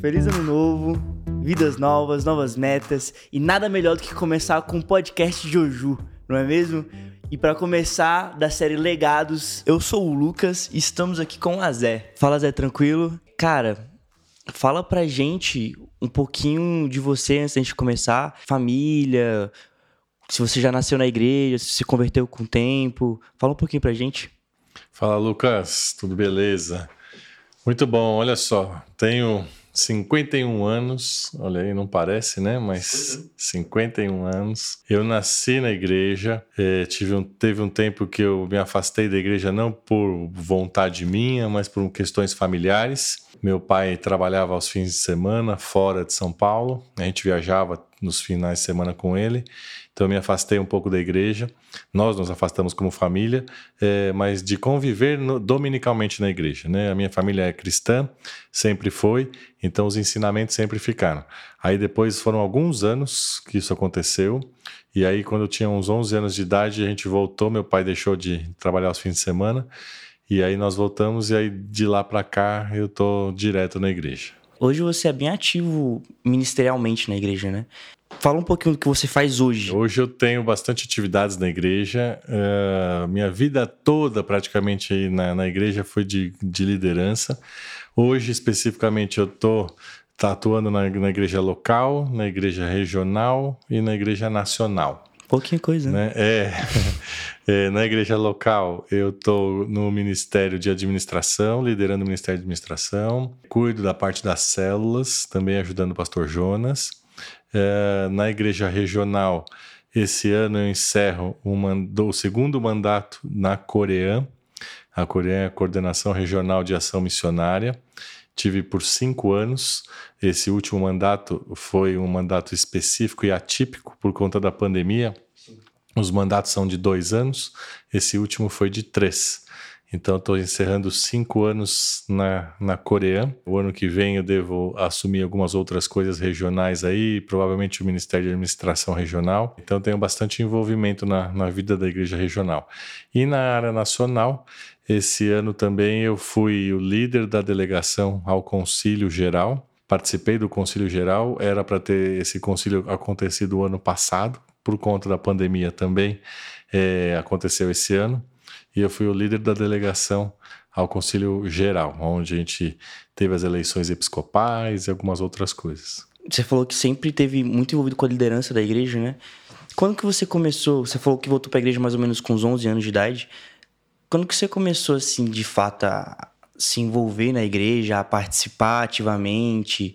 Feliz ano novo, vidas novas, novas metas e nada melhor do que começar com um podcast Joju, não é mesmo? E para começar da série Legados, eu sou o Lucas e estamos aqui com a Zé. Fala Zé, tranquilo? Cara, fala pra gente um pouquinho de você antes da gente começar, família, se você já nasceu na igreja, se se converteu com o tempo. Fala um pouquinho pra gente. Fala Lucas, tudo beleza? Muito bom, olha só, tenho 51 anos, olha aí, não parece, né? Mas 51 anos. Eu nasci na igreja, eh, tive um, teve um tempo que eu me afastei da igreja não por vontade minha, mas por questões familiares. Meu pai trabalhava aos fins de semana fora de São Paulo, a gente viajava nos finais de semana com ele, então eu me afastei um pouco da igreja. Nós nos afastamos como família, eh, mas de conviver no, dominicalmente na igreja. Né? A minha família é cristã, sempre foi, então os ensinamentos sempre ficaram. Aí depois foram alguns anos que isso aconteceu, e aí quando eu tinha uns 11 anos de idade, a gente voltou, meu pai deixou de trabalhar aos fins de semana, e aí nós voltamos, e aí de lá para cá eu tô direto na igreja. Hoje você é bem ativo ministerialmente na igreja, né? Fala um pouquinho do que você faz hoje. Hoje eu tenho bastante atividades na igreja. Uh, minha vida toda, praticamente, na, na igreja foi de, de liderança. Hoje, especificamente, eu estou tá atuando na, na igreja local, na igreja regional e na igreja nacional. Pouquinha coisa, né? né? É, é, na igreja local, eu estou no Ministério de Administração, liderando o Ministério de Administração, cuido da parte das células, também ajudando o pastor Jonas. É, na igreja regional, esse ano eu encerro o segundo mandato na Coreã. A Coreã é a Coordenação Regional de Ação Missionária. Tive por cinco anos. Esse último mandato foi um mandato específico e atípico por conta da pandemia. Os mandatos são de dois anos, esse último foi de três. Então, estou encerrando cinco anos na, na Coreia. O ano que vem eu devo assumir algumas outras coisas regionais aí, provavelmente o Ministério de Administração Regional. Então, tenho bastante envolvimento na, na vida da igreja regional. E na área nacional, esse ano também eu fui o líder da delegação ao Concílio Geral. Participei do Concílio Geral, era para ter esse concílio acontecido o ano passado, por conta da pandemia também é, aconteceu esse ano e eu fui o líder da delegação ao Conselho Geral, onde a gente teve as eleições episcopais e algumas outras coisas. Você falou que sempre teve muito envolvido com a liderança da igreja, né? Quando que você começou? Você falou que voltou para a igreja mais ou menos com uns 11 anos de idade. Quando que você começou assim, de fato, a se envolver na igreja, a participar ativamente?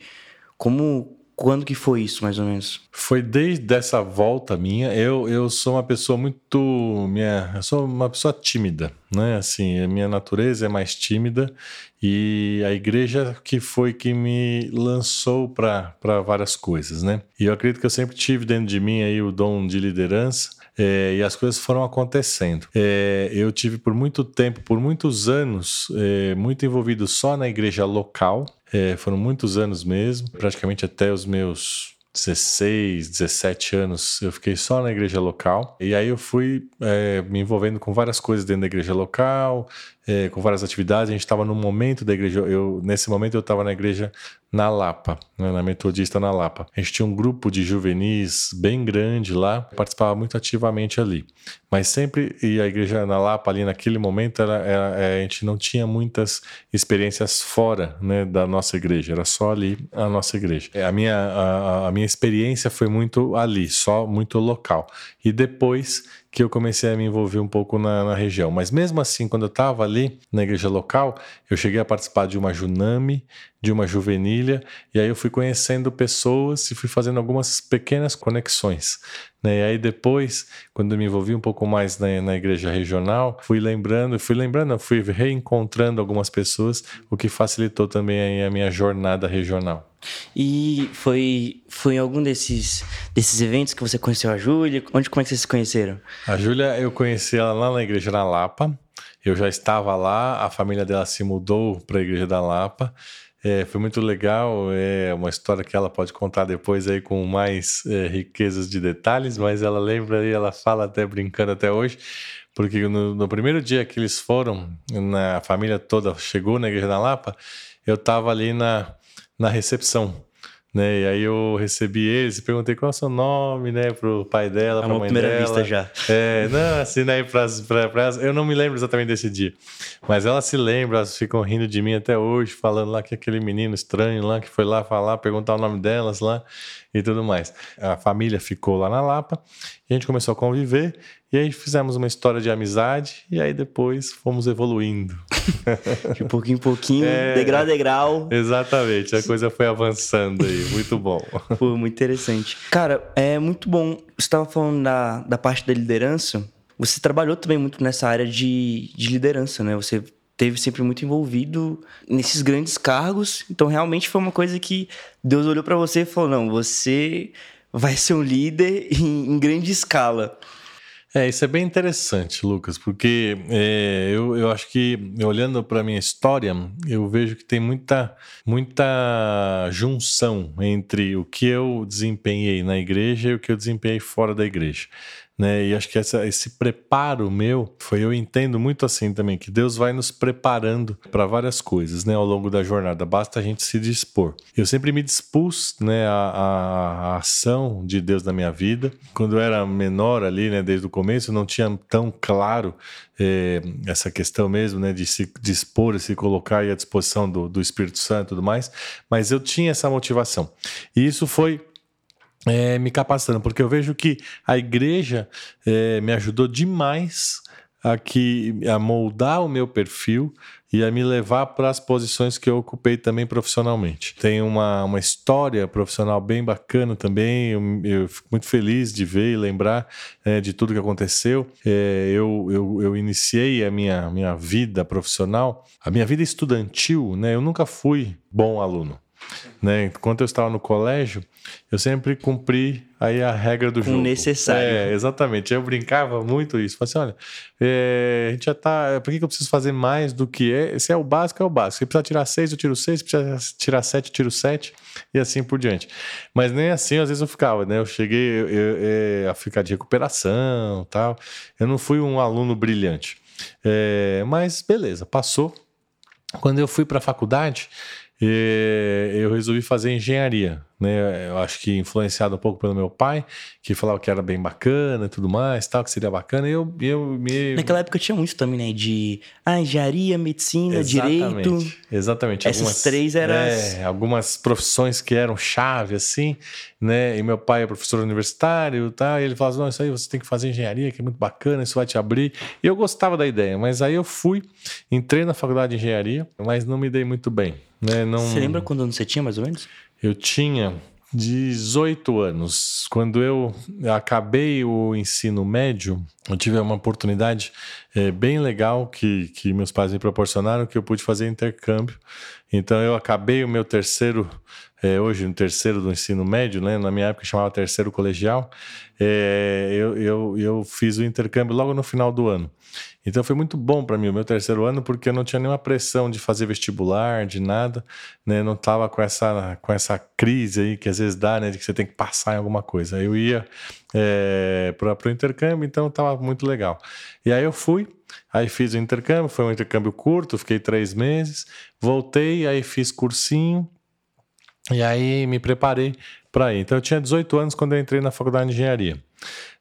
Como quando que foi isso, mais ou menos? Foi desde essa volta minha. Eu, eu sou uma pessoa muito. Minha, eu sou uma pessoa tímida, né? Assim, a minha natureza é mais tímida e a igreja que foi que me lançou para várias coisas, né? E eu acredito que eu sempre tive dentro de mim aí o dom de liderança. É, e as coisas foram acontecendo. É, eu tive por muito tempo, por muitos anos, é, muito envolvido só na igreja local, é, foram muitos anos mesmo, praticamente até os meus 16, 17 anos, eu fiquei só na igreja local. E aí eu fui é, me envolvendo com várias coisas dentro da igreja local, é, com várias atividades. A gente estava no momento da igreja. Eu, nesse momento eu estava na igreja na Lapa, né, na Metodista na Lapa. A gente tinha um grupo de juvenis bem grande lá, participava muito ativamente ali. Mas sempre, e a igreja na Lapa, ali naquele momento, era, era, é, a gente não tinha muitas experiências fora né, da nossa igreja, era só ali a nossa igreja. É, a minha, a, a minha experiência foi muito ali, só muito local. E depois que eu comecei a me envolver um pouco na, na região. Mas mesmo assim, quando eu estava ali na igreja local, eu cheguei a participar de uma Junami, de uma juvenília, e aí eu fui conhecendo pessoas e fui fazendo algumas pequenas conexões. Né? E aí depois, quando eu me envolvi um pouco mais na, na igreja regional, fui lembrando, fui lembrando, fui reencontrando algumas pessoas, o que facilitou também a minha jornada regional. E foi, foi em algum desses, desses eventos que você conheceu a Júlia? Onde, como é que vocês se conheceram? A Júlia, eu conheci ela lá na igreja na Lapa. Eu já estava lá, a família dela se mudou para a igreja da Lapa. É, foi muito legal, é uma história que ela pode contar depois aí com mais é, riquezas de detalhes, mas ela lembra e ela fala até brincando até hoje, porque no, no, primeiro dia que eles foram, na a família toda chegou na igreja da Lapa, eu estava ali na na recepção. Né? E aí eu recebi eles e perguntei qual é o seu nome, né, pro pai dela, é pra mãe primeira dela. vista já. É, não, assim, né, pras, pra, pras, eu não me lembro exatamente desse dia, mas elas se lembram, elas ficam rindo de mim até hoje, falando lá que aquele menino estranho lá que foi lá falar, perguntar o nome delas lá e tudo mais. A família ficou lá na Lapa e a gente começou a conviver e aí fizemos uma história de amizade e aí depois fomos evoluindo. De pouquinho em pouquinho, é, degrau a degrau. Exatamente, a coisa foi avançando aí, muito bom. Pô, muito interessante. Cara, é muito bom. Você estava falando da, da parte da liderança. Você trabalhou também muito nessa área de, de liderança, né? Você teve sempre muito envolvido nesses grandes cargos. Então, realmente foi uma coisa que Deus olhou para você e falou: não, você vai ser um líder em, em grande escala. É, isso é bem interessante, Lucas, porque é, eu, eu acho que, olhando para a minha história, eu vejo que tem muita, muita junção entre o que eu desempenhei na igreja e o que eu desempenhei fora da igreja né? E acho que essa, esse preparo meu foi eu entendo muito assim também que Deus vai nos preparando para várias coisas, né? Ao longo da jornada, basta a gente se dispor. Eu sempre me dispus, né? A, a, ação de Deus na minha vida. Quando eu era menor ali, né? Desde o começo, não tinha tão claro é, essa questão mesmo, né? De se dispor e se colocar à disposição do, do Espírito Santo e tudo mais. Mas eu tinha essa motivação. E isso foi é, me capacitando, porque eu vejo que a igreja é, me ajudou demais a, que, a moldar o meu perfil e a me levar para as posições que eu ocupei também profissionalmente. Tem uma, uma história profissional bem bacana também, eu, eu fico muito feliz de ver e lembrar é, de tudo que aconteceu. É, eu, eu, eu, iniciei a minha, minha vida profissional, a minha vida estudantil, né? eu nunca fui bom aluno. Né? Enquanto eu estava no colégio, eu sempre cumpri aí a regra do Com jogo. necessário. É, exatamente. Eu brincava muito isso. Falei assim, olha, é, a gente já tá... Por que, que eu preciso fazer mais do que é? Se é o básico, é o básico. Se precisar tirar seis, eu tiro seis. Se precisar tirar sete, eu tiro sete. E assim por diante. Mas nem assim, às vezes eu ficava, né? Eu cheguei eu, eu, é, a ficar de recuperação tal. Eu não fui um aluno brilhante. É, mas beleza, passou. Quando eu fui para a faculdade, e eu resolvi fazer engenharia, né? Eu acho que influenciado um pouco pelo meu pai, que falava que era bem bacana e tudo mais, tal, que seria bacana. E eu, eu me. Naquela época tinha muito também, né? De ah, engenharia, medicina, exatamente, direito. Exatamente. Essas algumas, três eram. É, algumas profissões que eram chave, assim, né? E meu pai é professor universitário, tá? E ele falava: não, isso aí você tem que fazer engenharia, que é muito bacana, isso vai te abrir. E eu gostava da ideia, mas aí eu fui, entrei na faculdade de engenharia, mas não me dei muito bem. Né? Não... Você lembra quando você tinha, mais ou menos? Eu tinha 18 anos. Quando eu acabei o ensino médio, eu tive uma oportunidade é, bem legal que, que meus pais me proporcionaram, que eu pude fazer intercâmbio. Então eu acabei o meu terceiro, é, hoje no terceiro do ensino médio, né? na minha época chamava terceiro colegial, é, eu, eu, eu fiz o intercâmbio logo no final do ano. Então foi muito bom para mim o meu terceiro ano, porque eu não tinha nenhuma pressão de fazer vestibular, de nada, né? Não tava com essa, com essa crise aí que às vezes dá, né? De que você tem que passar em alguma coisa. Eu ia é, para o intercâmbio, então tava muito legal. E aí eu fui, aí fiz o intercâmbio, foi um intercâmbio curto, fiquei três meses, voltei, aí fiz cursinho, e aí me preparei para ir. Então eu tinha 18 anos quando eu entrei na faculdade de engenharia.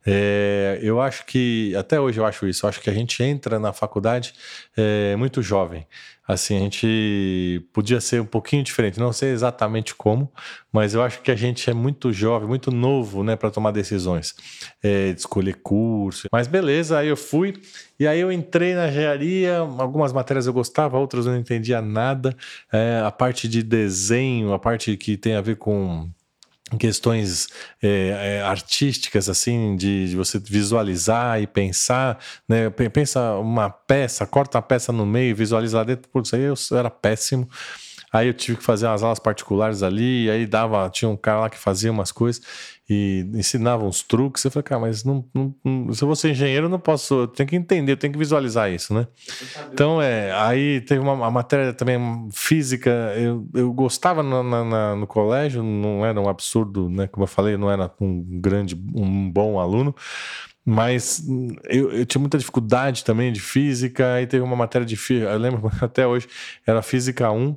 É, eu acho que, até hoje eu acho isso, eu acho que a gente entra na faculdade é, muito jovem. Assim, a gente podia ser um pouquinho diferente, não sei exatamente como, mas eu acho que a gente é muito jovem, muito novo, né, para tomar decisões, é, de escolher curso. Mas beleza, aí eu fui, e aí eu entrei na engenharia, algumas matérias eu gostava, outras eu não entendia nada. É, a parte de desenho, a parte que tem a ver com questões é, é, artísticas assim de, de, você visualizar e pensar né? Pensa uma peça corta a peça no meio visualiza lá dentro por isso aí eu era péssimo Aí eu tive que fazer umas aulas particulares ali, aí dava, tinha um cara lá que fazia umas coisas e ensinava uns truques. Eu falei, cara, mas não, não, não, se eu vou ser engenheiro, eu não posso, eu tenho que entender, eu tenho que visualizar isso, né? Então, é, aí teve uma, uma matéria também física, eu, eu gostava no, na, no colégio, não era um absurdo, né? Como eu falei, não era um grande, um bom aluno, mas eu, eu, tinha muita dificuldade também de física, aí teve uma matéria de física, eu lembro até hoje, era física 1,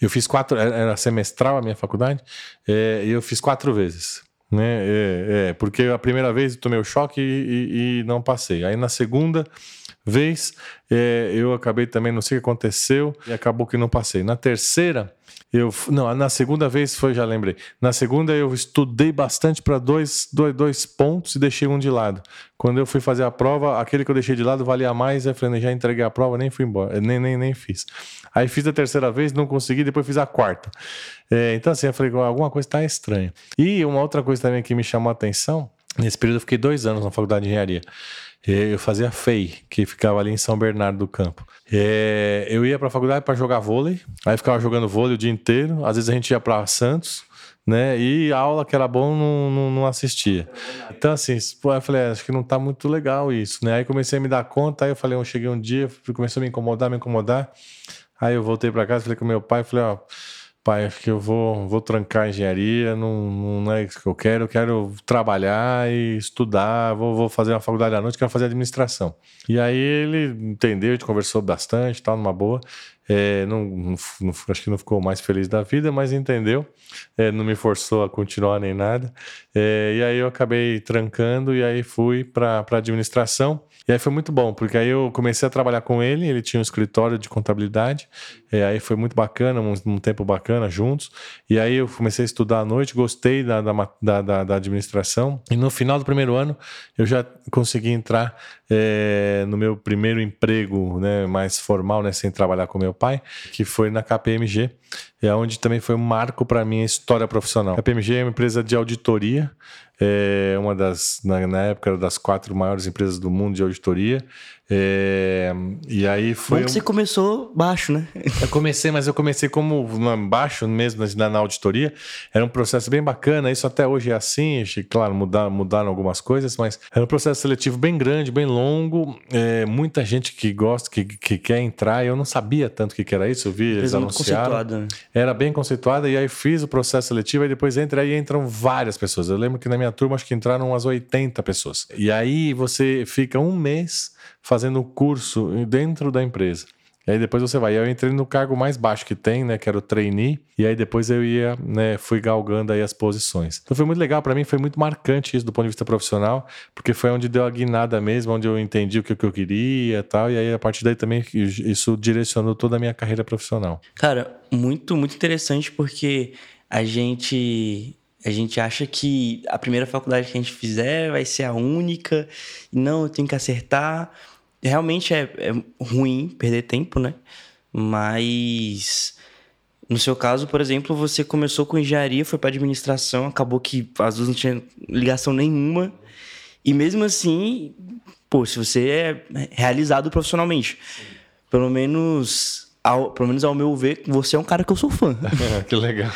Eu fiz quatro, era semestral a minha faculdade, é, e eu fiz quatro vezes. Né? É, é, porque a primeira vez eu tomei o choque e, e, e não passei. Aí na segunda vez é, eu acabei também, não sei o que aconteceu, e acabou que não passei. Na terceira, eu. Não, na segunda vez foi, já lembrei. Na segunda eu estudei bastante para dois, dois, dois pontos e deixei um de lado. Quando eu fui fazer a prova, aquele que eu deixei de lado valia mais, eu falei, já entreguei a prova, nem fui embora, nem, nem, nem fiz. Aí fiz a terceira vez, não consegui, depois fiz a quarta. É, então, assim, eu falei, alguma coisa está estranha. E uma outra coisa também que me chamou a atenção, nesse período eu fiquei dois anos na faculdade de engenharia. Eu fazia FEI, que ficava ali em São Bernardo do Campo. É, eu ia para a faculdade para jogar vôlei, aí ficava jogando vôlei o dia inteiro. Às vezes a gente ia para Santos, né? E a aula que era bom não, não, não assistia. Então, assim, eu falei, é, acho que não tá muito legal isso, né? Aí comecei a me dar conta, aí eu falei, eu cheguei um dia, começou a me incomodar, me incomodar. Aí eu voltei para casa, falei com meu pai, falei, ó pai, acho que eu vou, vou trancar a engenharia, não, não é isso que eu quero, eu quero trabalhar e estudar, vou, vou fazer uma faculdade à noite, quero fazer administração. E aí ele entendeu, a gente conversou bastante, tal, numa boa. É, não, não, acho que não ficou mais feliz da vida, mas entendeu, é, não me forçou a continuar nem nada. É, e aí eu acabei trancando e aí fui para administração. E aí foi muito bom, porque aí eu comecei a trabalhar com ele, ele tinha um escritório de contabilidade, e aí foi muito bacana, um, um tempo bacana juntos. E aí eu comecei a estudar à noite, gostei da, da, da, da administração. E no final do primeiro ano eu já consegui entrar é, no meu primeiro emprego né, mais formal, né, sem trabalhar com meu pai, que foi na KPMG, é onde também foi um marco para minha história profissional. A KPMG é uma empresa de auditoria, é uma das, na, na época, era das quatro maiores empresas do mundo de auditoria. É, e aí foi. Bom que você começou baixo, né? Eu comecei, mas eu comecei como baixo mesmo na, na auditoria. Era um processo bem bacana. Isso até hoje é assim. Claro, mudaram, mudaram algumas coisas, mas era um processo seletivo bem grande, bem longo. É, muita gente que gosta, que, que quer entrar. Eu não sabia tanto o que, que era isso. Eu vi eles anunciaram. Né? Era bem conceituada. E aí fiz o processo seletivo. E depois entra aí entram várias pessoas. Eu lembro que na minha turma acho que entraram umas 80 pessoas. E aí você fica um mês fazendo curso dentro da empresa. E aí depois você vai. Eu entrei no cargo mais baixo que tem, né? Que era o trainee. E aí depois eu ia, né? Fui galgando aí as posições. Então foi muito legal para mim, foi muito marcante isso do ponto de vista profissional, porque foi onde deu a guinada mesmo, onde eu entendi o que, eu queria e tal. E aí a partir daí também isso direcionou toda a minha carreira profissional. Cara, muito, muito interessante porque a gente a gente acha que a primeira faculdade que a gente fizer vai ser a única, e não, eu tenho que acertar realmente é, é ruim perder tempo, né? Mas no seu caso, por exemplo, você começou com engenharia, foi para administração, acabou que as duas não tinham ligação nenhuma. E mesmo assim, pô, se você é realizado profissionalmente, pelo menos ao, pelo menos ao meu ver, você é um cara que eu sou fã. que legal.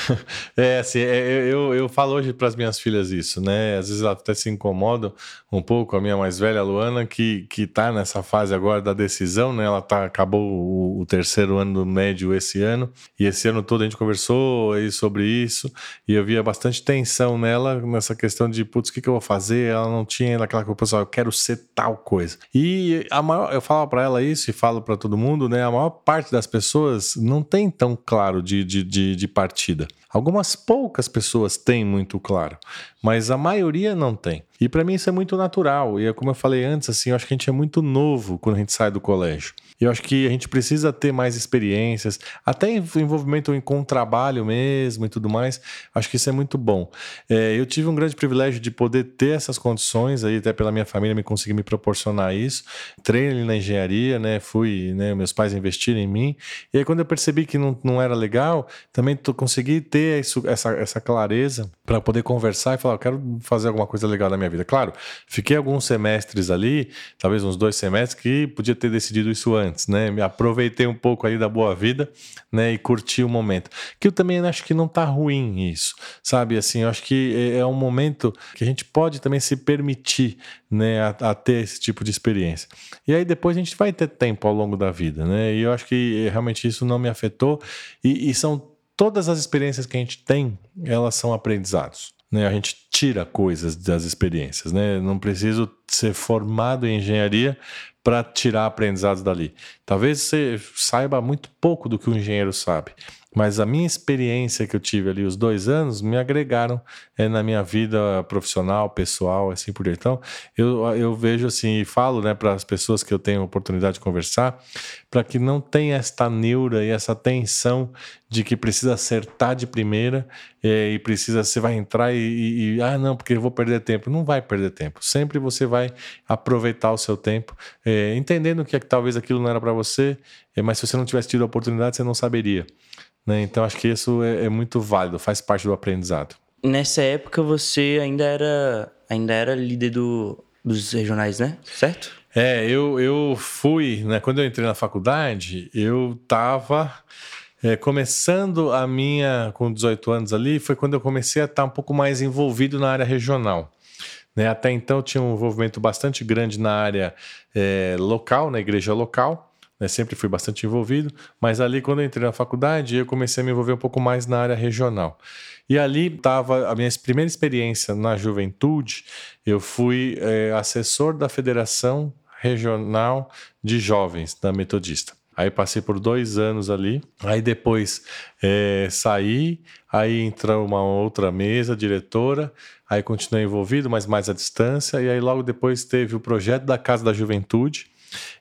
é, assim, é, eu, eu falo hoje para as minhas filhas isso, né? Às vezes elas até se incomodam um pouco, a minha mais velha, a Luana, que, que tá nessa fase agora da decisão, né? Ela tá, acabou o, o terceiro ano do médio esse ano, e esse ano todo a gente conversou aí sobre isso, e eu via bastante tensão nela, nessa questão de, putz, o que, que eu vou fazer? Ela não tinha aquela coisa, pessoal, eu quero ser tal coisa. E a maior, eu falo para ela isso e falo para todo mundo, né? A maior maior parte das pessoas não tem tão claro de, de, de, de partida. Algumas poucas pessoas têm muito claro, mas a maioria não tem. E para mim isso é muito natural. E é como eu falei antes, assim, eu acho que a gente é muito novo quando a gente sai do colégio. E eu acho que a gente precisa ter mais experiências, até envolvimento com o trabalho mesmo e tudo mais. Acho que isso é muito bom. É, eu tive um grande privilégio de poder ter essas condições aí, até pela minha família me conseguir me proporcionar isso. Treino na engenharia, né? Fui, né? Meus pais investiram em mim. E aí quando eu percebi que não, não era legal, também consegui ter isso, essa, essa clareza para poder conversar e falar, eu quero fazer alguma coisa legal na minha vida. Claro, fiquei alguns semestres ali, talvez uns dois semestres, que podia ter decidido isso antes, né? Me aproveitei um pouco aí da boa vida, né? E curti o momento. Que eu também acho que não tá ruim isso, sabe? Assim, eu acho que é, é um momento que a gente pode também se permitir, né? A, a ter esse tipo de experiência. E aí depois a gente vai ter tempo ao longo da vida, né? E eu acho que realmente isso não me afetou. e, e são todas as experiências que a gente tem, elas são aprendizados. Né, a gente tira coisas das experiências, né? Não preciso ser formado em engenharia para tirar aprendizados dali. Talvez você saiba muito pouco do que o engenheiro sabe, mas a minha experiência que eu tive ali, os dois anos, me agregaram é, na minha vida profissional, pessoal, assim por diante. Então, eu, eu vejo assim e falo né, para as pessoas que eu tenho oportunidade de conversar, para que não tenha esta neura e essa tensão de que precisa acertar de primeira é, e precisa, você vai entrar e, e, ah, não, porque eu vou perder tempo. Não vai perder tempo. Sempre você vai aproveitar o seu tempo, é, entendendo que, que talvez aquilo não era para você, é, mas se você não tivesse tido a oportunidade, você não saberia. Né? Então acho que isso é, é, muito válido, faz parte do aprendizado. Nessa época você ainda era, ainda era líder do, dos regionais, né? Certo? É, eu, eu fui, né? Quando eu entrei na faculdade, eu estava é, começando a minha, com 18 anos ali, foi quando eu comecei a estar um pouco mais envolvido na área regional. Né? Até então eu tinha um envolvimento bastante grande na área é, local, na igreja local né? Sempre fui bastante envolvido, mas ali quando eu entrei na faculdade, eu comecei a me envolver um pouco mais na área regional. E ali estava a minha primeira experiência na juventude. Eu fui é, assessor da Federação Regional de Jovens da Metodista. Aí passei por dois anos ali, aí depois é, saí, aí entrou uma outra mesa, diretora, aí continuei envolvido, mas mais à distância, e aí logo depois teve o projeto da Casa da Juventude,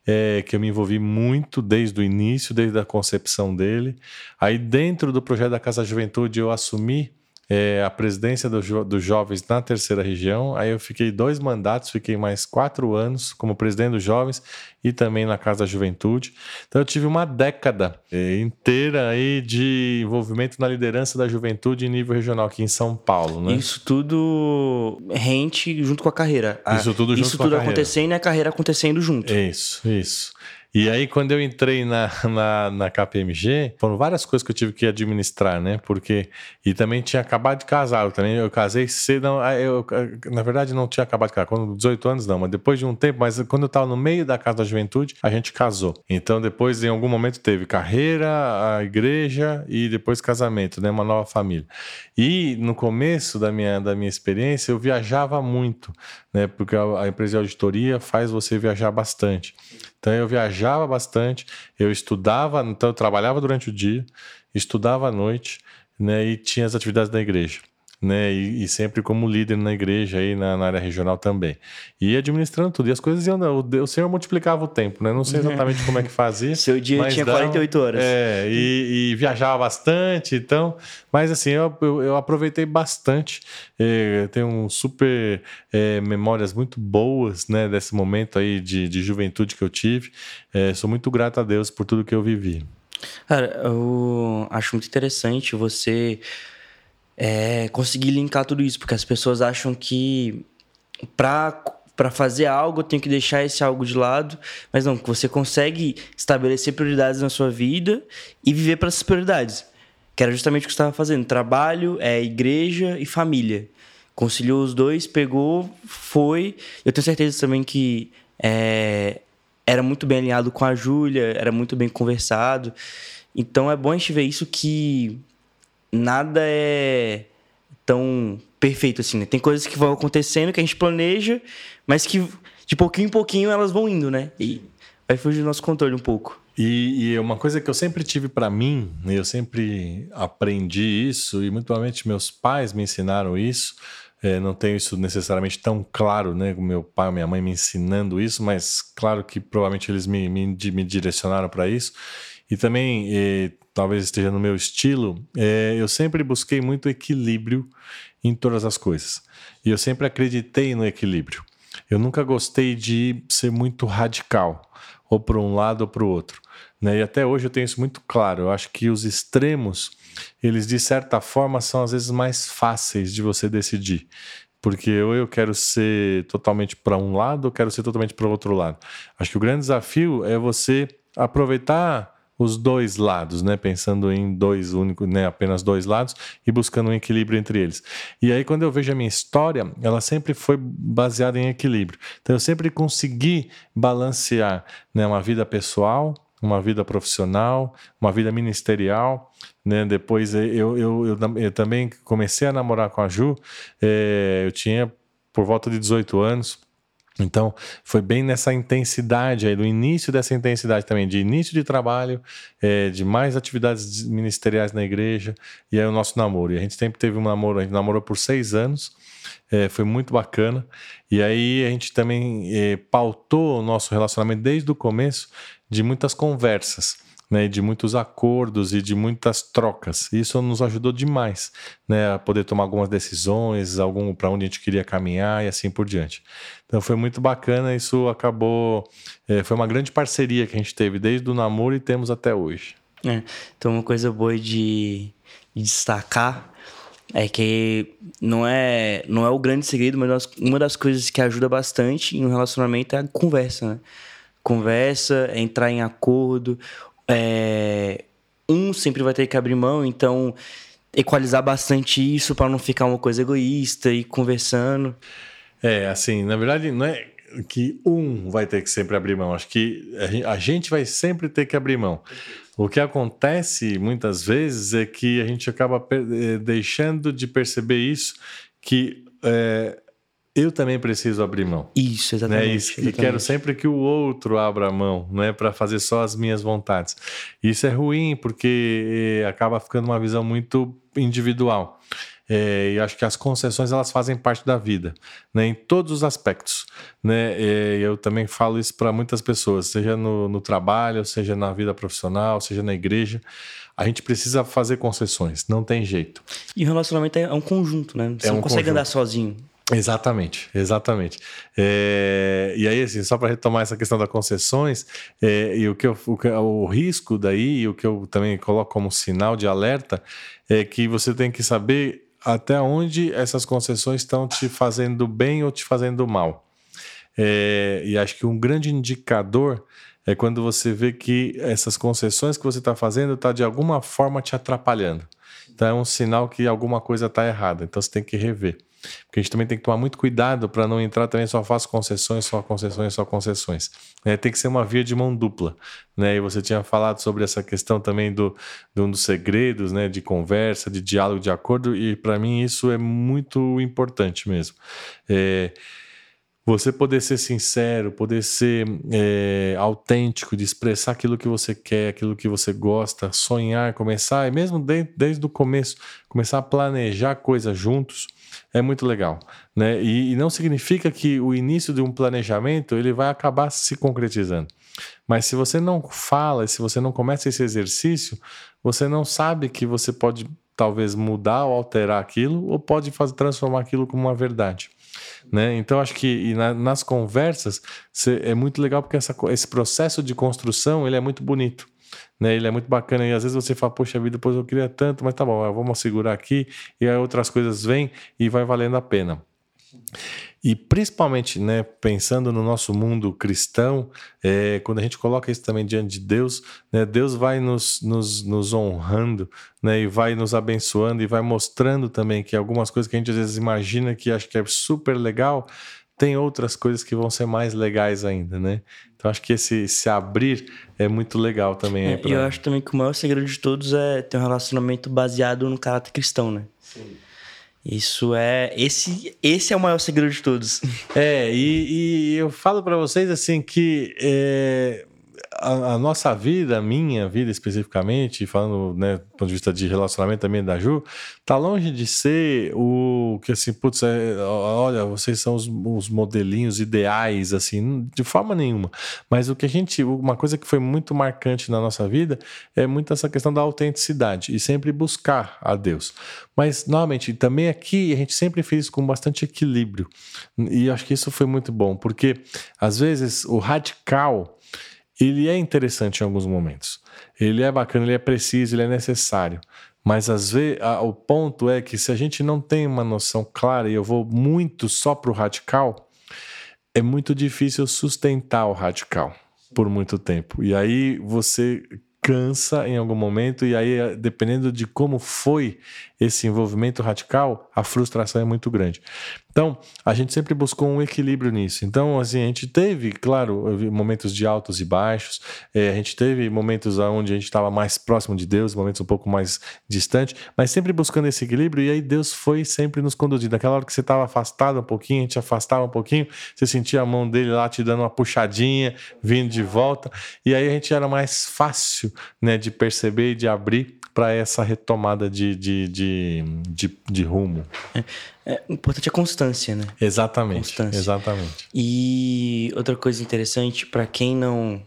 é, que eu me envolvi muito desde o início, desde a concepção dele. Aí, dentro do projeto da Casa Juventude, eu assumi é, a presidência do jo dos jovens na terceira região. Aí eu fiquei dois mandatos, fiquei mais quatro anos como presidente dos jovens e também na Casa da Juventude. Então eu tive uma década é, inteira aí de envolvimento na liderança da juventude em nível regional aqui em São Paulo. Né? Isso tudo rente junto com a carreira. Isso tudo junto isso com tudo a carreira. acontecendo e a carreira acontecendo junto. Isso, isso. E aí, quando eu entrei na, na, na, KPMG, foram várias coisas que eu tive que administrar, né? Porque. E também tinha acabado de casar. Eu, também, eu casei cedo. Eu, na verdade, não tinha acabado de casar. Quando 18 anos, não, mas depois de um tempo, mas quando eu estava no meio da casa da juventude, a gente casou. Então, depois, em algum momento, teve carreira, a igreja e depois casamento, né? Uma nova família. E no começo da minha, da minha experiência, eu viajava muito, né? Porque a, a empresa de auditoria faz você viajar bastante. Então eu viajava bastante, eu estudava, então eu trabalhava durante o dia, estudava à noite, né, e tinha as atividades da igreja né? E, e, sempre como líder na igreja aí na, na, área regional também. E administrando tudo. E as coisas iam. O, o Senhor multiplicava o tempo, né? Não sei exatamente como é que fazia. Seu dia tinha dava, 48 horas. É, e, e, viajava bastante, então. Mas assim, eu, eu, eu aproveitei bastante. É, tenho um super é, memórias muito boas, né? Desse momento aí de, de juventude que eu tive. É, sou muito grato a Deus por tudo que eu vivi. Cara, eu acho muito interessante você é, conseguir linkar tudo isso, porque as pessoas acham que para para fazer algo, eu tenho que deixar esse algo de lado, mas não, você consegue estabelecer prioridades na sua vida e viver para essas prioridades. Que era justamente o que você estava fazendo, trabalho, é igreja e família. Conciliou os dois, pegou, foi. Eu tenho certeza também que é, era muito bem alinhado com a Júlia, era muito bem conversado. Então é bom a gente ver isso que nada é tão perfeito assim, né? Tem coisas que vão acontecendo que a gente planeja, mas que de pouquinho em pouquinho elas vão indo, né? E vai fugir do nosso controle um pouco. E, e uma coisa que eu sempre tive para mim, né? eu sempre aprendi isso, e muito provavelmente meus pais me ensinaram isso. É, não tenho isso necessariamente tão claro, né? Com meu pai minha mãe me ensinando isso, mas claro que provavelmente eles me, me, me direcionaram para isso. E também eh, talvez esteja no meu estilo, é, eu sempre busquei muito equilíbrio em todas as coisas. E eu sempre acreditei no equilíbrio. Eu nunca gostei de ser muito radical, ou para um lado ou para o outro. Né? E até hoje eu tenho isso muito claro. Eu acho que os extremos, eles de certa forma são às vezes mais fáceis de você decidir. Porque ou eu quero ser totalmente para um lado ou quero ser totalmente para o outro lado. Acho que o grande desafio é você aproveitar os dois lados, né? Pensando em dois únicos, né? Apenas dois lados e buscando um equilíbrio entre eles. E aí, quando eu vejo a minha história, ela sempre foi baseada em equilíbrio. Então, eu sempre consegui balancear né, uma vida pessoal uma vida profissional, uma vida ministerial. Né? Depois eu, eu, eu, eu também comecei a namorar com a Ju, é, eu tinha por volta de 18 anos. Então, foi bem nessa intensidade aí, do início dessa intensidade também, de início de trabalho, é, de mais atividades ministeriais na igreja, e aí o nosso namoro. E a gente sempre teve um namoro, a gente namorou por seis anos, é, foi muito bacana. E aí a gente também é, pautou o nosso relacionamento desde o começo de muitas conversas né, de muitos acordos e de muitas trocas. Isso nos ajudou demais, né, a poder tomar algumas decisões, algum para onde a gente queria caminhar e assim por diante. Então foi muito bacana. Isso acabou, é, foi uma grande parceria que a gente teve desde o namoro e temos até hoje. É, então uma coisa boa de, de destacar é que não é não é o grande segredo, mas uma das coisas que ajuda bastante em um relacionamento é a conversa, né? Conversa, é entrar em acordo é, um sempre vai ter que abrir mão, então equalizar bastante isso para não ficar uma coisa egoísta e conversando. É, assim, na verdade, não é que um vai ter que sempre abrir mão, acho que a gente vai sempre ter que abrir mão. O que acontece muitas vezes é que a gente acaba eh, deixando de perceber isso, que é, eu também preciso abrir mão. Isso, exatamente. Né? E, exatamente. e quero sempre que o outro abra a mão, né, para fazer só as minhas vontades. Isso é ruim porque eh, acaba ficando uma visão muito individual. É, e acho que as concessões elas fazem parte da vida, né, em todos os aspectos. Né? É, eu também falo isso para muitas pessoas, seja no, no trabalho, seja na vida profissional, seja na igreja a gente precisa fazer concessões, não tem jeito. E o relacionamento é um conjunto, né? Você é não um consegue conjunto. andar sozinho. Exatamente, exatamente. É, e aí, assim, só para retomar essa questão das concessões, é, e o que eu, o, o, risco daí, e o que eu também coloco como sinal de alerta, é que você tem que saber até onde essas concessões estão te fazendo bem ou te fazendo mal. É, e acho que um grande indicador é quando você vê que essas concessões que você está fazendo está de alguma forma te atrapalhando. Então é um sinal que alguma coisa está errada. Então você tem que rever. Porque a gente também tem que tomar muito cuidado para não entrar também só faço concessões, só concessões, só concessões. É, tem que ser uma via de mão dupla. Né? E você tinha falado sobre essa questão também do, de um dos segredos, né? de conversa, de diálogo, de acordo, e para mim isso é muito importante mesmo. É, você poder ser sincero, poder ser é, autêntico, de expressar aquilo que você quer, aquilo que você gosta, sonhar, começar, e mesmo desde, desde o começo, começar a planejar coisas juntos, é muito legal, né? E, e, não significa que o início de um planejamento ele vai acabar se concretizando. Mas se você não fala, se você não começa esse exercício, você não sabe que você pode talvez mudar ou alterar aquilo, ou pode fazer, transformar aquilo como uma verdade. Né? Então acho que na, nas conversas é muito legal porque essa, esse processo de construção ele é muito bonito né? Ele é muito bacana e às vezes você fala, poxa vida, depois eu queria tanto, mas tá bom, vamos segurar aqui e aí outras coisas vêm e vai valendo a pena. E principalmente, né, pensando no nosso mundo cristão, é, quando a gente coloca isso também diante de Deus, né, Deus vai nos, nos, nos honrando, né, e vai nos abençoando e vai mostrando também que algumas coisas que a gente às vezes imagina que acha que é super legal, tem outras coisas que vão ser mais legais ainda, né? Então acho que esse se abrir é muito legal também. É, pra... Eu acho também que o maior segredo de todos é ter um relacionamento baseado no caráter cristão, né? Sim. Isso é. Esse, esse é o maior segredo de todos. É, e, e eu falo para vocês assim que é, a, a, nossa vida, a minha vida especificamente, falando né, do ponto de vista de relacionamento também da Ju, tá longe de ser o que assim, putz, é, olha, vocês são os, os, modelinhos ideais, assim, de forma nenhuma. Mas o que a gente, uma coisa que foi muito marcante na nossa vida é muito essa questão da autenticidade e sempre buscar a Deus. Mas, novamente, também aqui a gente sempre fez com bastante equilíbrio. E acho que isso foi muito bom, porque às vezes o radical ele é interessante em alguns momentos. Ele é bacana, ele é preciso, ele é necessário. Mas às vezes o ponto é que se a gente não tem uma noção clara e eu vou muito só para o radical, é muito difícil sustentar o radical por muito tempo. E aí você cansa em algum momento, e aí, dependendo de como foi esse envolvimento radical, a frustração é muito grande. Então, a gente sempre buscou um equilíbrio nisso. Então, assim, a gente teve, claro, momentos de altos e baixos, é, a gente teve momentos onde a gente estava mais próximo de Deus, momentos um pouco mais distante, mas sempre buscando esse equilíbrio, e aí Deus foi sempre nos conduzindo. Naquela hora que você estava afastado um pouquinho, a gente afastava um pouquinho, você sentia a mão dele lá te dando uma puxadinha, vindo de volta, e aí a gente era mais fácil né, de perceber e de abrir para essa retomada de, de, de, de, de rumo. É, é, importante é a constância, né? Exatamente. Constância. Exatamente. E outra coisa interessante, para quem não,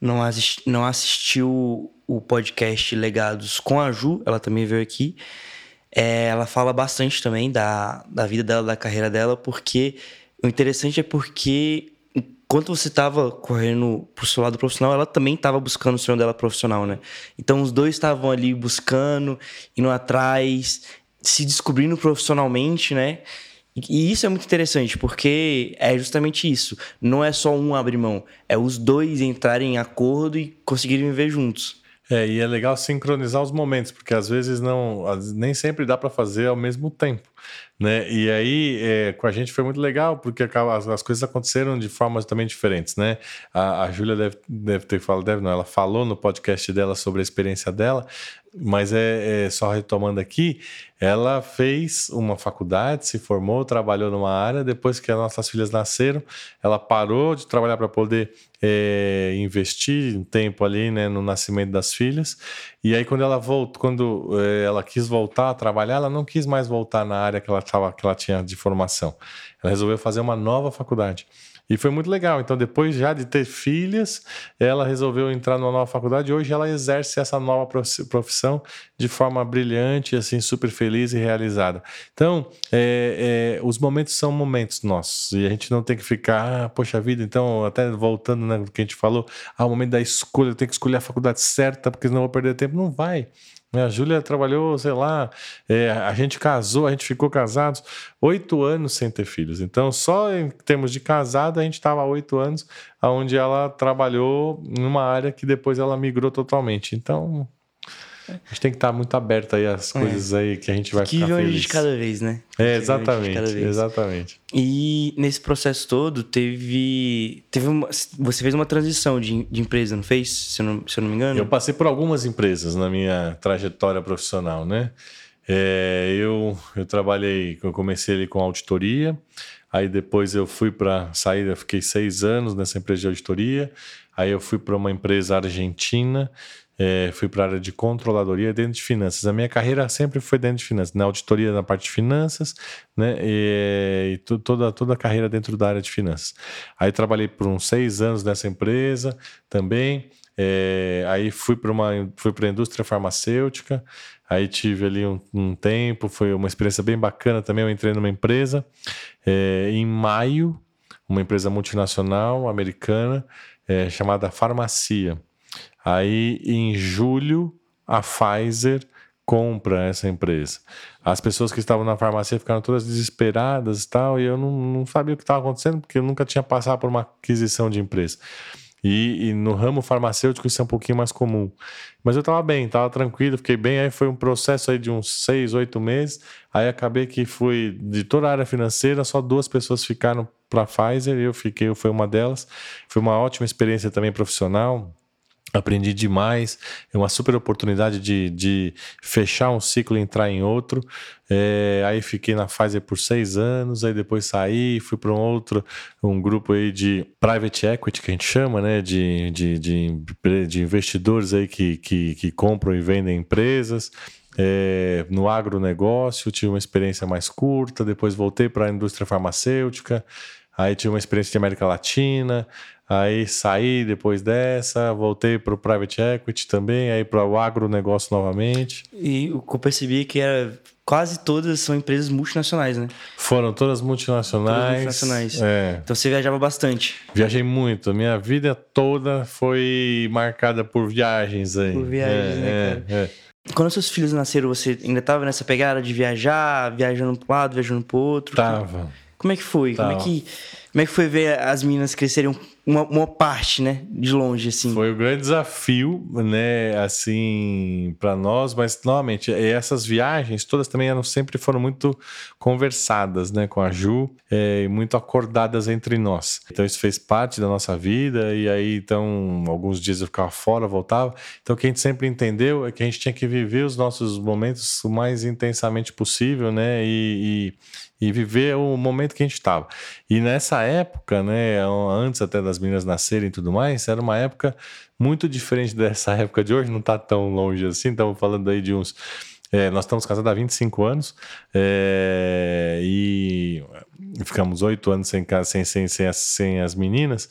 não, assist, não assistiu o podcast Legados com a Ju, ela também veio aqui. É, ela fala bastante também da, da vida dela, da carreira dela, porque o interessante é porque enquanto você estava correndo pro seu lado profissional, ela também estava buscando o sonho dela profissional, né? Então os dois estavam ali buscando, indo atrás, se descobrindo profissionalmente, né? E isso é muito interessante, porque é justamente isso. Não é só um abrir mão, é os dois entrarem em acordo e conseguirem viver juntos. É, e é legal sincronizar os momentos, porque às vezes não, nem sempre dá para fazer ao mesmo tempo. Né? E aí, é, com a gente foi muito legal, porque as, as, coisas aconteceram de formas também diferentes, né? A, a Júlia deve, deve ter falado, deve não, ela falou no podcast dela sobre a experiência dela, mas é, é, só retomando aqui, ela fez uma faculdade, se formou, trabalhou numa área. Depois que as nossas filhas nasceram, ela parou de trabalhar para poder é, investir um tempo ali, né, no nascimento das filhas. E aí quando ela voltou, quando é, ela quis voltar a trabalhar, ela não quis mais voltar na área que ela tava, que ela tinha de formação. Ela resolveu fazer uma nova faculdade. E foi muito legal. Então, depois já de ter filhas, ela resolveu entrar numa nova faculdade hoje ela exerce essa nova profissão de forma brilhante, assim, super feliz e realizada. Então, é, é, os momentos são momentos nossos e a gente não tem que ficar, ah, poxa vida, então, até voltando no né, que a gente falou, ah, o momento da escolha, eu tenho que escolher a faculdade certa porque senão eu vou perder tempo. Não vai. A Júlia trabalhou, sei lá, é, a gente casou, a gente ficou casados oito anos sem ter filhos. Então, só em termos de casada, a gente estava oito anos, onde ela trabalhou numa área que depois ela migrou totalmente. Então, a gente tem que estar muito aberto aí às é. coisas aí que a gente vai que ficar feliz. de cada vez, né? É, exatamente, exatamente. E nesse processo todo, teve... teve uma, você fez uma transição de, de empresa, não fez? Se eu não, se eu não me engano? Eu passei por algumas empresas na minha trajetória profissional, né? É, eu, eu trabalhei, eu comecei ali com auditoria, aí depois eu fui para eu fiquei seis anos nessa empresa de auditoria, aí eu fui para uma empresa argentina é, fui para a área de controladoria dentro de finanças. A minha carreira sempre foi dentro de finanças, na auditoria na parte de finanças, né? E, e toda, toda a carreira dentro da área de finanças. Aí trabalhei por uns seis anos nessa empresa também. É, aí fui para uma fui para a indústria farmacêutica. Aí tive ali um, um, tempo, foi uma experiência bem bacana também. Eu entrei numa empresa é, em maio, uma empresa multinacional americana é, chamada Farmacia. Aí, em julho, a Pfizer compra essa empresa. As pessoas que estavam na farmácia ficaram todas desesperadas e tal, e eu não, não sabia o que estava acontecendo, porque eu nunca tinha passado por uma aquisição de empresa. E, e, no ramo farmacêutico isso é um pouquinho mais comum. Mas eu estava bem, estava tranquilo, fiquei bem. Aí foi um processo aí de uns seis, oito meses. Aí acabei que fui de toda a área financeira, só duas pessoas ficaram para a Pfizer, eu fiquei, eu fui uma delas. Foi uma ótima experiência também profissional Aprendi demais, é uma super oportunidade de, de fechar um ciclo e entrar em outro. É, aí fiquei na Pfizer por seis anos, aí depois saí, fui para um outro, um grupo aí de private equity que a gente chama, né? De, de, de, de investidores aí que, que, que compram e vendem empresas. É, no agronegócio, tive uma experiência mais curta, depois voltei para a indústria farmacêutica, aí tive uma experiência de América Latina, Aí saí depois dessa, voltei para o private equity também, aí para o agronegócio novamente. E o que eu percebi é que era, quase todas são empresas multinacionais, né? Foram todas multinacionais. Todas multinacionais. É. Então você viajava bastante. Viajei muito. Minha vida toda foi marcada por viagens aí. Por viagens, é, né, é, cara? É. Quando seus filhos nasceram, você ainda estava nessa pegada de viajar, viajando para um lado, viajando para outro? Tava. Como é que foi? Tava. Como é que, como é que foi ver as meninas crescerem uma, uma parte, né? De longe, assim. Foi um grande desafio, né? Assim, para nós, mas novamente, essas viagens todas também eram, sempre foram muito conversadas, né? Com a Ju, é, muito acordadas entre nós. Então, isso fez parte da nossa vida, e aí, então, alguns dias eu ficava fora, voltava. Então, o que a gente sempre entendeu é que a gente tinha que viver os nossos momentos o mais intensamente possível, né? e, e e viver o momento que a gente estava. E nessa época, né, antes até das meninas nascerem e tudo mais, era uma época muito diferente dessa época de hoje, não está tão longe assim, estamos falando aí de uns. É, nós estamos casados há 25 anos é, e ficamos oito anos sem, sem, sem, sem, as, sem as meninas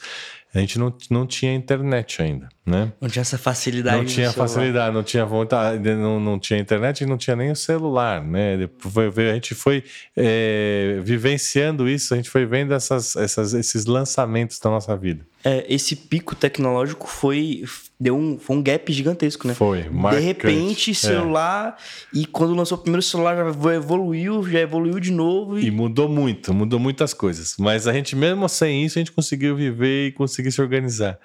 a gente não, não tinha internet ainda, né? Não tinha essa facilidade. Não tinha facilidade, não tinha vontade, não, não tinha internet e não tinha nem o celular, né? A gente foi é, vivenciando isso, a gente foi vendo essas, essas, esses lançamentos da nossa vida. É, esse pico tecnológico foi deu um, foi um gap gigantesco, né? Foi, marcante. De repente, é. celular, é. e quando lançou o primeiro celular já evoluiu, já evoluiu de novo. E... e... mudou muito, mudou muitas coisas. Mas a gente, mesmo sem isso, a gente conseguiu viver e conseguir se organizar.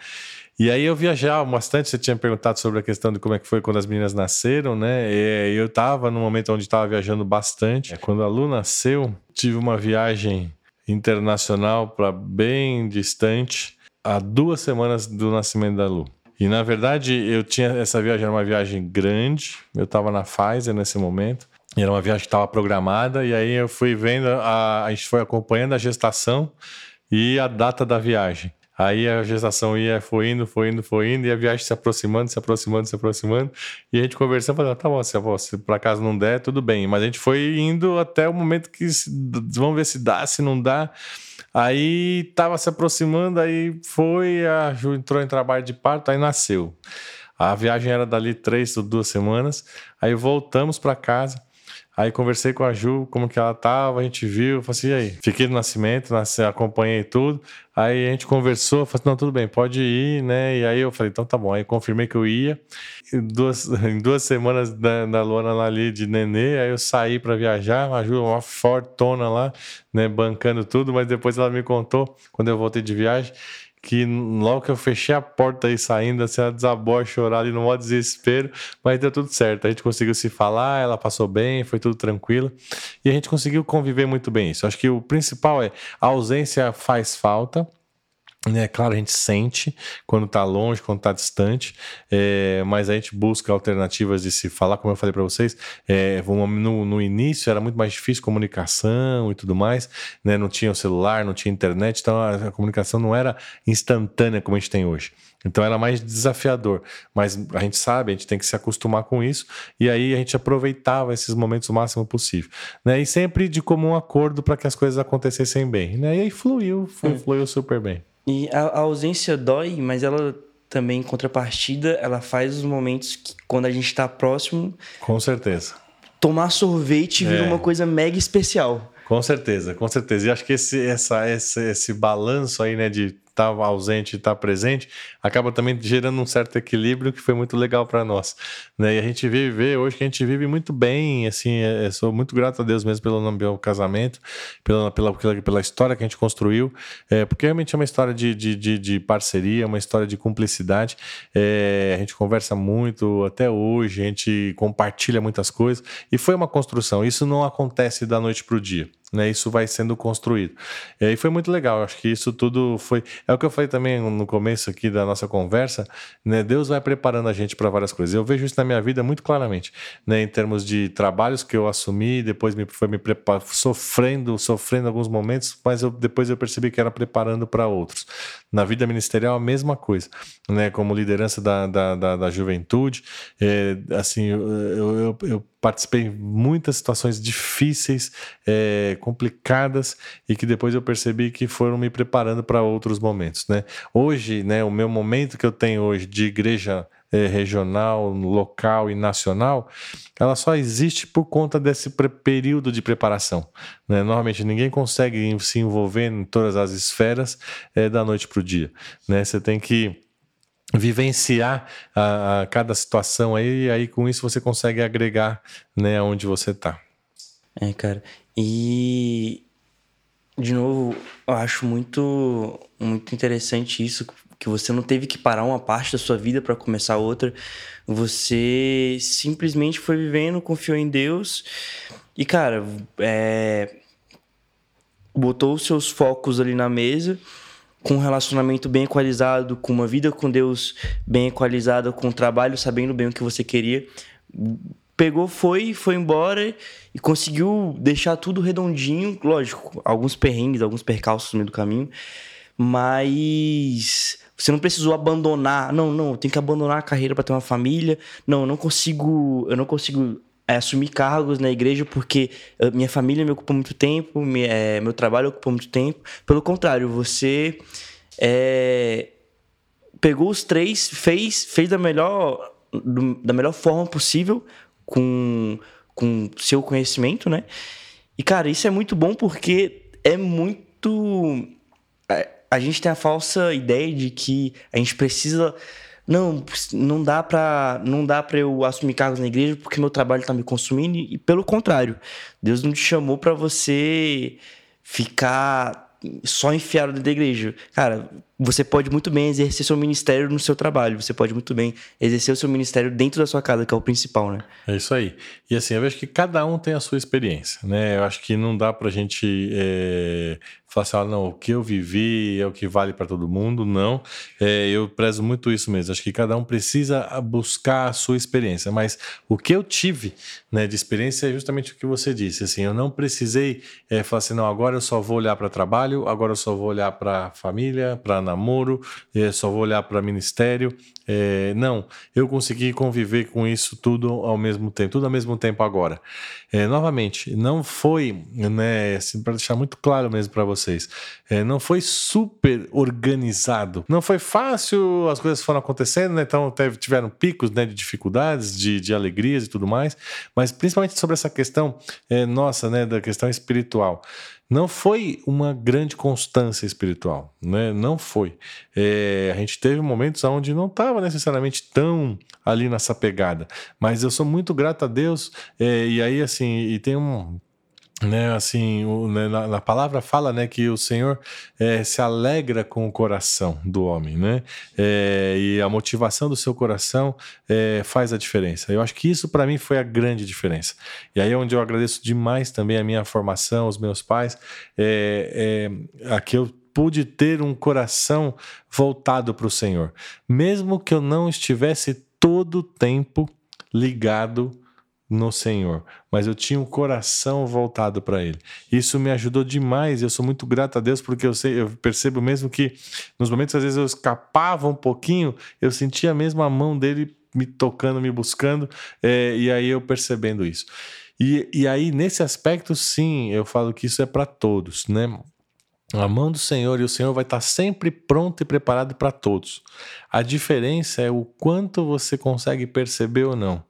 E aí eu viajava bastante, você tinha perguntado sobre a questão de como é que foi quando as meninas nasceram, né? E eu estava num momento onde estava viajando bastante. Quando a Lu nasceu, tive uma viagem internacional para bem distante, há duas semanas do nascimento da Lu. E na verdade, eu tinha essa viagem, era uma viagem grande. Eu estava na Pfizer nesse momento. Era uma viagem que estava programada, e aí eu fui vendo, a, a gente foi acompanhando a gestação e a data da viagem. Aí a gestação ia, foi indo, foi indo, foi indo, e a viagem se aproximando, se aproximando, se aproximando. E a gente conversando, falando, tá bom, se, se por acaso não der, tudo bem. Mas a gente foi indo até o momento que, se, vamos ver se dá, se não dá. Aí tava se aproximando, aí foi, a Ju entrou em trabalho de parto, aí nasceu. A viagem era dali três ou duas semanas. Aí voltamos para casa. Aí conversei com a Ju, como que ela tava, a gente viu, falei assim, e aí? Fiquei no nascimento, nasci, acompanhei tudo. Aí a gente conversou, falei assim, não, tudo bem, pode ir, né? E aí eu falei, então tá bom. Aí confirmei que eu ia. Duas, em duas semanas da, da Luana ali de nenê, aí eu saí para viajar, a Ju, uma fortona lá, né, bancando tudo, mas depois ela me contou, quando eu voltei de viagem, que logo que eu fechei a porta aí saindo, assim, ela desabou a chorar ali no maior desespero, mas deu tudo certo. A gente conseguiu se falar, ela passou bem, foi tudo tranquilo e a gente conseguiu conviver muito bem isso. Acho que o principal é a ausência faz falta, é claro, a gente sente quando está longe, quando está distante, é, mas a gente busca alternativas de se falar, como eu falei para vocês. É, no, no, início era muito mais difícil comunicação e tudo mais, né? não tinha o celular, não tinha internet, então a, a comunicação não era instantânea como a gente tem hoje. Então era mais desafiador, mas a gente sabe, a gente tem que se acostumar com isso, e aí a gente aproveitava esses momentos o máximo possível. Né? E sempre de comum acordo para que as coisas acontecessem bem. Né? E aí fluiu, fluiu, fluiu super bem. E a, a ausência dói, mas ela também, em contrapartida, ela faz os momentos que, quando a gente está próximo. Com certeza. Tomar sorvete vira é. uma coisa mega especial. Com certeza, com certeza. E acho que esse, essa, esse, esse balanço aí, né, de estar tá ausente e estar tá presente, acaba também gerando um certo equilíbrio que foi muito legal para nós. Né? E a gente vive hoje que a gente vive muito bem, assim, é, sou muito grato a Deus mesmo pelo, pelo casamento, pela, pela, pela história que a gente construiu, é, porque realmente é uma história de, de, de, de parceria, uma história de cumplicidade. É, a gente conversa muito até hoje, a gente compartilha muitas coisas, e foi uma construção. Isso não acontece da noite para o dia né? Isso vai sendo construído. E aí foi muito legal. Acho que isso tudo foi. É o que eu falei também no começo aqui da nossa conversa, né? Deus vai preparando a gente para várias coisas. Eu vejo isso na minha vida muito claramente, né? Em termos de trabalhos que eu assumi, depois me foi me prepar, sofrendo, sofrendo alguns momentos, mas eu, depois eu percebi que era preparando para outros. Na vida ministerial, a mesma coisa, né? Como liderança da, da, da, da juventude, é, assim, eu, eu, eu participei em muitas situações difíceis, é, complicadas e que depois eu percebi que foram me preparando para outros momentos, né? Hoje, né, o meu momento que eu tenho hoje de igreja é, regional, local e nacional, ela só existe por conta desse período de preparação. Né? Normalmente ninguém consegue se envolver em todas as esferas é, da noite para o dia. Né? Você tem que vivenciar a, a, cada situação aí, e aí com isso você consegue agregar né, onde você está. É, cara. E De novo, eu acho muito, muito interessante isso, que você não teve que parar uma parte da sua vida para começar outra. Você simplesmente foi vivendo, confiou em Deus e, cara, é, botou os seus focos ali na mesa, com um relacionamento bem equalizado, com uma vida com Deus bem equalizada, com um trabalho sabendo bem o que você queria. Pegou, foi, foi embora e conseguiu deixar tudo redondinho. Lógico, alguns perrengues, alguns percalços no meio do caminho, mas você não precisou abandonar. Não, não, eu tenho que abandonar a carreira para ter uma família. Não, eu não consigo, eu não consigo assumir cargos na igreja porque eh, minha família me ocupa muito tempo, é, meu trabalho ocupa muito tempo. Pelo contrário, você é, pegou os três, fez, fez da melhor, do, da melhor forma possível com, com seu conhecimento, né? E, cara, isso é muito bom porque é muito. A gente tem a falsa ideia de que a gente precisa não, não dá para não dá para eu assumir cargos na igreja porque meu trabalho está me consumindo e pelo contrário, Deus não te chamou para você ficar só enfiado dentro da igreja. Cara, você pode muito bem exercer seu ministério no seu trabalho, você pode muito bem exercer o seu ministério dentro da sua casa, que é o principal, né? É isso aí. E assim, eu vejo que cada um tem a sua experiência, né? Eu acho que não dá pra gente é, falar assim, ah, não, o que eu vivi é o que vale para todo mundo, não. É, eu prezo muito isso mesmo. Acho que cada um precisa buscar a sua experiência, mas o que eu tive né, de experiência é justamente o que você disse. Assim, eu não precisei é, falar assim, não, agora eu só vou olhar para trabalho, agora eu só vou olhar para família, para namoro, é, só vou olhar para ministério. É, não, eu consegui conviver com isso tudo ao mesmo tempo, tudo ao mesmo tempo agora. É, novamente, não foi, né, assim, para deixar muito claro mesmo para vocês, é, não foi super organizado, não foi fácil, as coisas foram acontecendo, né, então teve, tiveram picos né, de dificuldades, de, de alegrias e tudo mais, mas principalmente sobre essa questão nossa, né, da questão espiritual não foi uma grande constância espiritual, né? Não foi. É, a gente teve momentos onde não estava necessariamente tão ali nessa pegada, mas eu sou muito grato a Deus. É, e aí, assim, e tem um né, assim, o, né, na, na, palavra fala, né, que o Senhor é, se alegra com o coração do homem, né, é, e a motivação do seu coração é, faz a diferença. Eu acho que isso para mim foi a grande diferença. E aí é onde eu agradeço demais também a minha formação, os meus pais, é, é, a que eu pude ter um coração voltado para o Senhor, mesmo que eu não estivesse todo o tempo ligado no Senhor, mas eu tinha um coração voltado para Ele. Isso me ajudou demais. Eu sou muito grato a Deus porque eu, sei, eu percebo mesmo que nos momentos às vezes eu escapava um pouquinho, eu sentia mesmo a mão dele me tocando, me buscando, é, e aí eu percebendo isso. E, e aí, nesse aspecto, sim, eu falo que isso é para todos, né? A mão do Senhor e o Senhor vai estar sempre pronto e preparado para todos. A diferença é o quanto você consegue perceber ou não.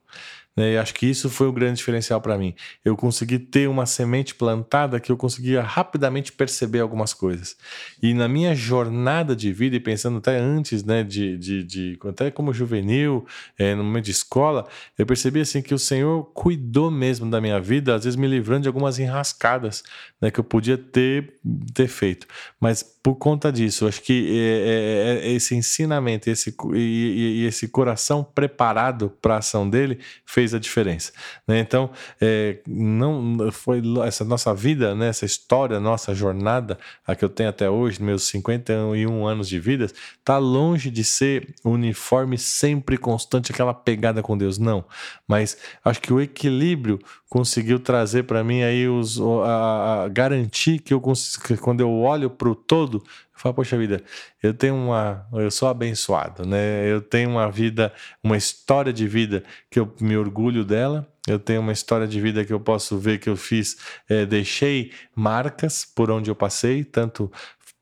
Né? E acho que isso foi o grande diferencial para mim. Eu consegui ter uma semente plantada que eu conseguia rapidamente perceber algumas coisas. E na minha jornada de vida, e pensando até antes, né, de, de, de até como juvenil, é, no momento de escola, eu percebi assim que o Senhor cuidou mesmo da minha vida, às vezes me livrando de algumas enrascadas né, que eu podia ter, ter feito. Mas por conta disso, acho que é, é, é esse ensinamento esse, e, e, esse coração preparado para a ação dele fez a diferença. Né? Então, é, não foi essa nossa vida, né, essa história, nossa jornada, a que eu tenho até hoje, meus 51 anos de vida, está longe de ser uniforme, sempre constante, aquela pegada com Deus. Não. Mas acho que o equilíbrio conseguiu trazer para mim aí os, a, a, garantir que eu que quando eu olho para o todo, eu falo, poxa vida, eu tenho uma, eu sou abençoado, né? Eu tenho uma vida, uma história de vida que eu me orgulho dela. Eu tenho uma história de vida que eu posso ver que eu fiz, é, deixei marcas por onde eu passei, tanto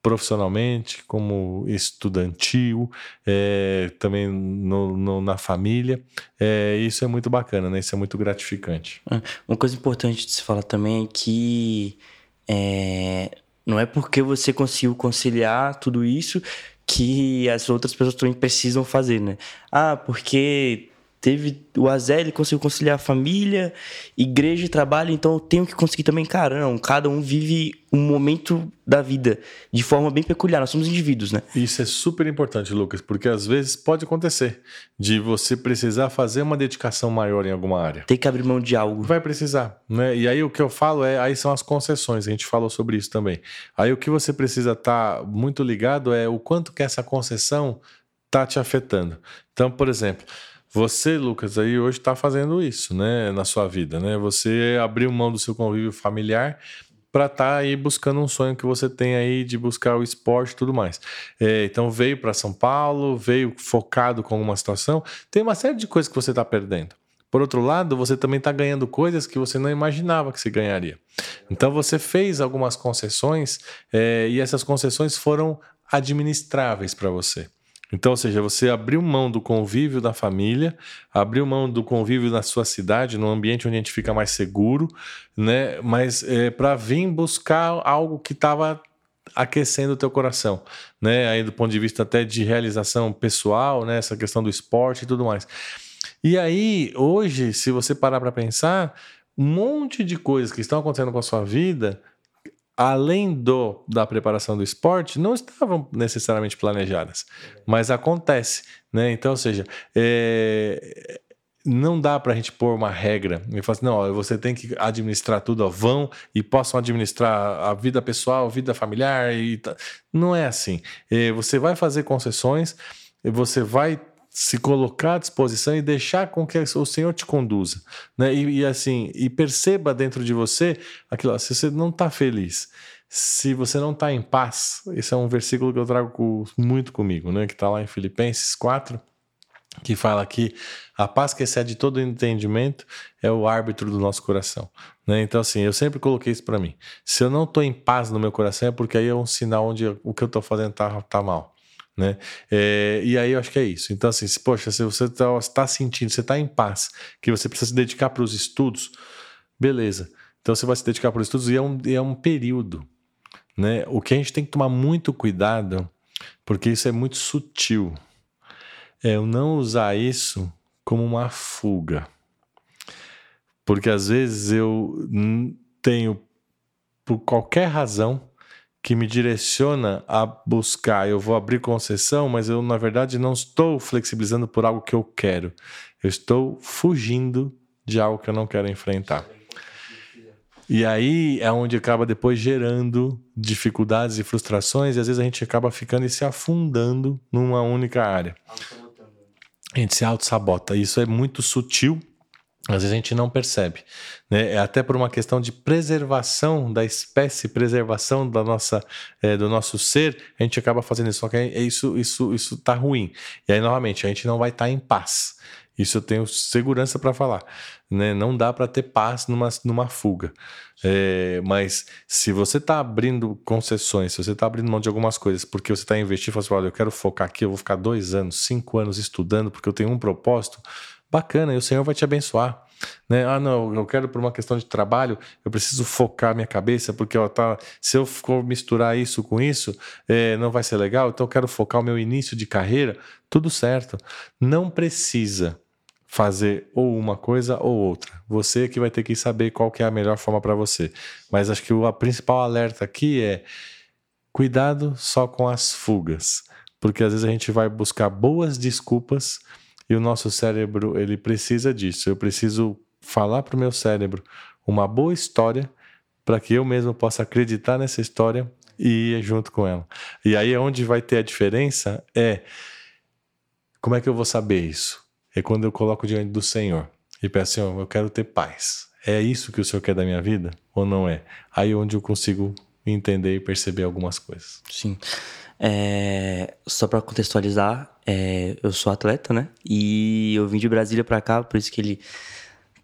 profissionalmente, como estudantil, é, também no, no, na família. É, isso é muito bacana, né? Isso é muito gratificante. É, uma coisa importante de se falar também é que é, não é porque você conseguiu conciliar tudo isso que as outras pessoas também precisam fazer, né? Ah, porque teve o Azé, ele conseguiu conciliar família, igreja e trabalho, então eu tenho que conseguir também, cara, não, cada um vive um momento da vida de forma bem peculiar, nós somos indivíduos, né? Isso é super importante, Lucas, porque às vezes pode acontecer de você precisar fazer uma dedicação maior em alguma área. Tem que abrir mão de algo. Vai precisar, né? E aí o que eu falo é, aí são as concessões, a gente falou sobre isso também. Aí o que você precisa estar tá muito ligado é o quanto que essa concessão tá te afetando. Então, por exemplo, você, Lucas, aí hoje está fazendo isso, né, na sua vida, né? Você abriu mão do seu convívio familiar para estar tá aí buscando um sonho que você tem aí de buscar o esporte e tudo mais. É, então veio para São Paulo, veio focado com alguma situação. Tem uma série de coisas que você está perdendo. Por outro lado, você também está ganhando coisas que você não imaginava que você ganharia. Então você fez algumas concessões é, e essas concessões foram administráveis para você. Então, ou seja, você abriu mão do convívio da família, abriu mão do convívio na sua cidade, num ambiente onde a gente fica mais seguro, né? Mas é, para vir buscar algo que estava aquecendo o teu coração, né? Aí do ponto de vista até de realização pessoal, né? Essa questão do esporte e tudo mais. E aí, hoje, se você parar para pensar, um monte de coisas que estão acontecendo com a sua vida além do da preparação do esporte, não estavam necessariamente planejadas, mas acontece, né? Então, ou seja, é, não dá para a gente pôr uma regra e falar assim, não, ó, você tem que administrar tudo, ó, vão e possam administrar a vida pessoal, a vida familiar e tá. não é assim. É, você vai fazer concessões, você vai se colocar à disposição e deixar com que o Senhor te conduza, né? E, e assim, e perceba dentro de você aquilo, se você não está feliz, se você não está em paz, esse é um versículo que eu trago muito comigo, né? Que está lá em Filipenses 4, que fala que a paz que excede todo entendimento é o árbitro do nosso coração. Né? Então, assim, eu sempre coloquei isso para mim. Se eu não estou em paz no meu coração, é porque aí é um sinal onde o que eu estou fazendo está tá mal. Né? É, e aí eu acho que é isso. Então, assim, se, poxa, se você está tá sentindo, você está em paz, que você precisa se dedicar para os estudos, beleza. Então você vai se dedicar para os estudos e é um, é um período. Né? O que a gente tem que tomar muito cuidado, porque isso é muito sutil, é eu não usar isso como uma fuga. Porque às vezes eu tenho, por qualquer razão, que me direciona a buscar. Eu vou abrir concessão, mas eu, na verdade, não estou flexibilizando por algo que eu quero. Eu estou fugindo de algo que eu não quero enfrentar. E aí é onde acaba depois gerando dificuldades e frustrações, e às vezes a gente acaba ficando e se afundando numa única área. A gente se auto-sabota. Isso é muito sutil às vezes a gente não percebe, né? É até por uma questão de preservação da espécie, preservação da nossa, é, do nosso ser, a gente acaba fazendo isso. Só que é isso, isso, isso tá ruim. E aí novamente a gente não vai estar tá em paz. Isso eu tenho segurança para falar, né? Não dá para ter paz numa, numa fuga. É, mas se você está abrindo concessões, se você está abrindo mão de algumas coisas, porque você está investindo, fala assim, olha, eu quero focar aqui, eu vou ficar dois anos, cinco anos estudando, porque eu tenho um propósito bacana, e o Senhor vai te abençoar. Né? Ah, não, eu quero por uma questão de trabalho, eu preciso focar minha cabeça, porque ó, tá, se eu for misturar isso com isso, é, não vai ser legal, então eu quero focar o meu início de carreira, tudo certo. Não precisa fazer ou uma coisa ou outra. Você que vai ter que saber qual que é a melhor forma para você. Mas acho que o principal alerta aqui é cuidado só com as fugas, porque às vezes a gente vai buscar boas desculpas e o nosso cérebro, ele precisa disso. Eu preciso falar para o meu cérebro uma boa história para que eu mesmo possa acreditar nessa história e ir junto com ela. E aí onde vai ter a diferença é como é que eu vou saber isso? É quando eu coloco diante do Senhor e peço, Senhor, eu quero ter paz. É isso que o Senhor quer da minha vida ou não é? Aí é onde eu consigo entender e perceber algumas coisas. Sim. É, só para contextualizar, é, eu sou atleta, né? E eu vim de Brasília para cá, por isso que ele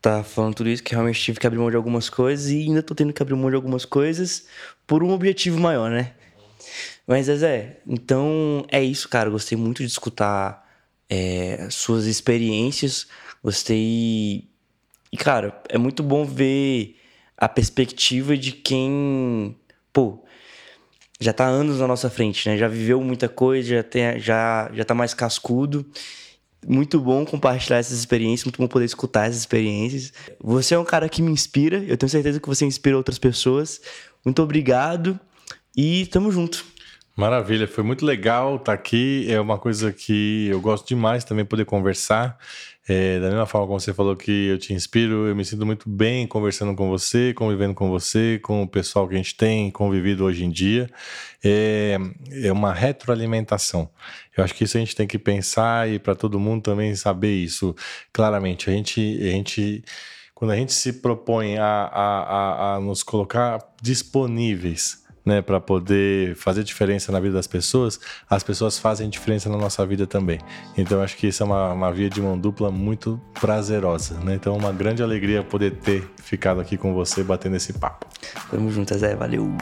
tá falando tudo isso, que realmente tive que abrir mão de algumas coisas e ainda tô tendo que abrir mão de algumas coisas por um objetivo maior, né? Mas, Zezé, então é isso, cara. Gostei muito de escutar é, suas experiências. Gostei. E, cara, é muito bom ver a perspectiva de quem, pô, já tá anos na nossa frente, né? Já viveu muita coisa, já, tem, já, já tá mais cascudo. Muito bom compartilhar essas experiências, muito bom poder escutar essas experiências. Você é um cara que me inspira, eu tenho certeza que você inspira outras pessoas. Muito obrigado e tamo junto. Maravilha, foi muito legal estar aqui. É uma coisa que eu gosto demais também poder conversar. É, da mesma forma como você falou que eu te inspiro, eu me sinto muito bem conversando com você, convivendo com você, com o pessoal que a gente tem convivido hoje em dia. É, é uma retroalimentação. Eu acho que isso a gente tem que pensar e para todo mundo também saber isso claramente. A gente, a gente quando a gente se propõe a, a, a, a nos colocar disponíveis né, para poder fazer diferença na vida das pessoas, as pessoas fazem diferença na nossa vida também. Então acho que isso é uma, uma via de mão dupla muito prazerosa, né? Então uma grande alegria poder ter ficado aqui com você batendo esse papo. Tamo junto, Zé, valeu.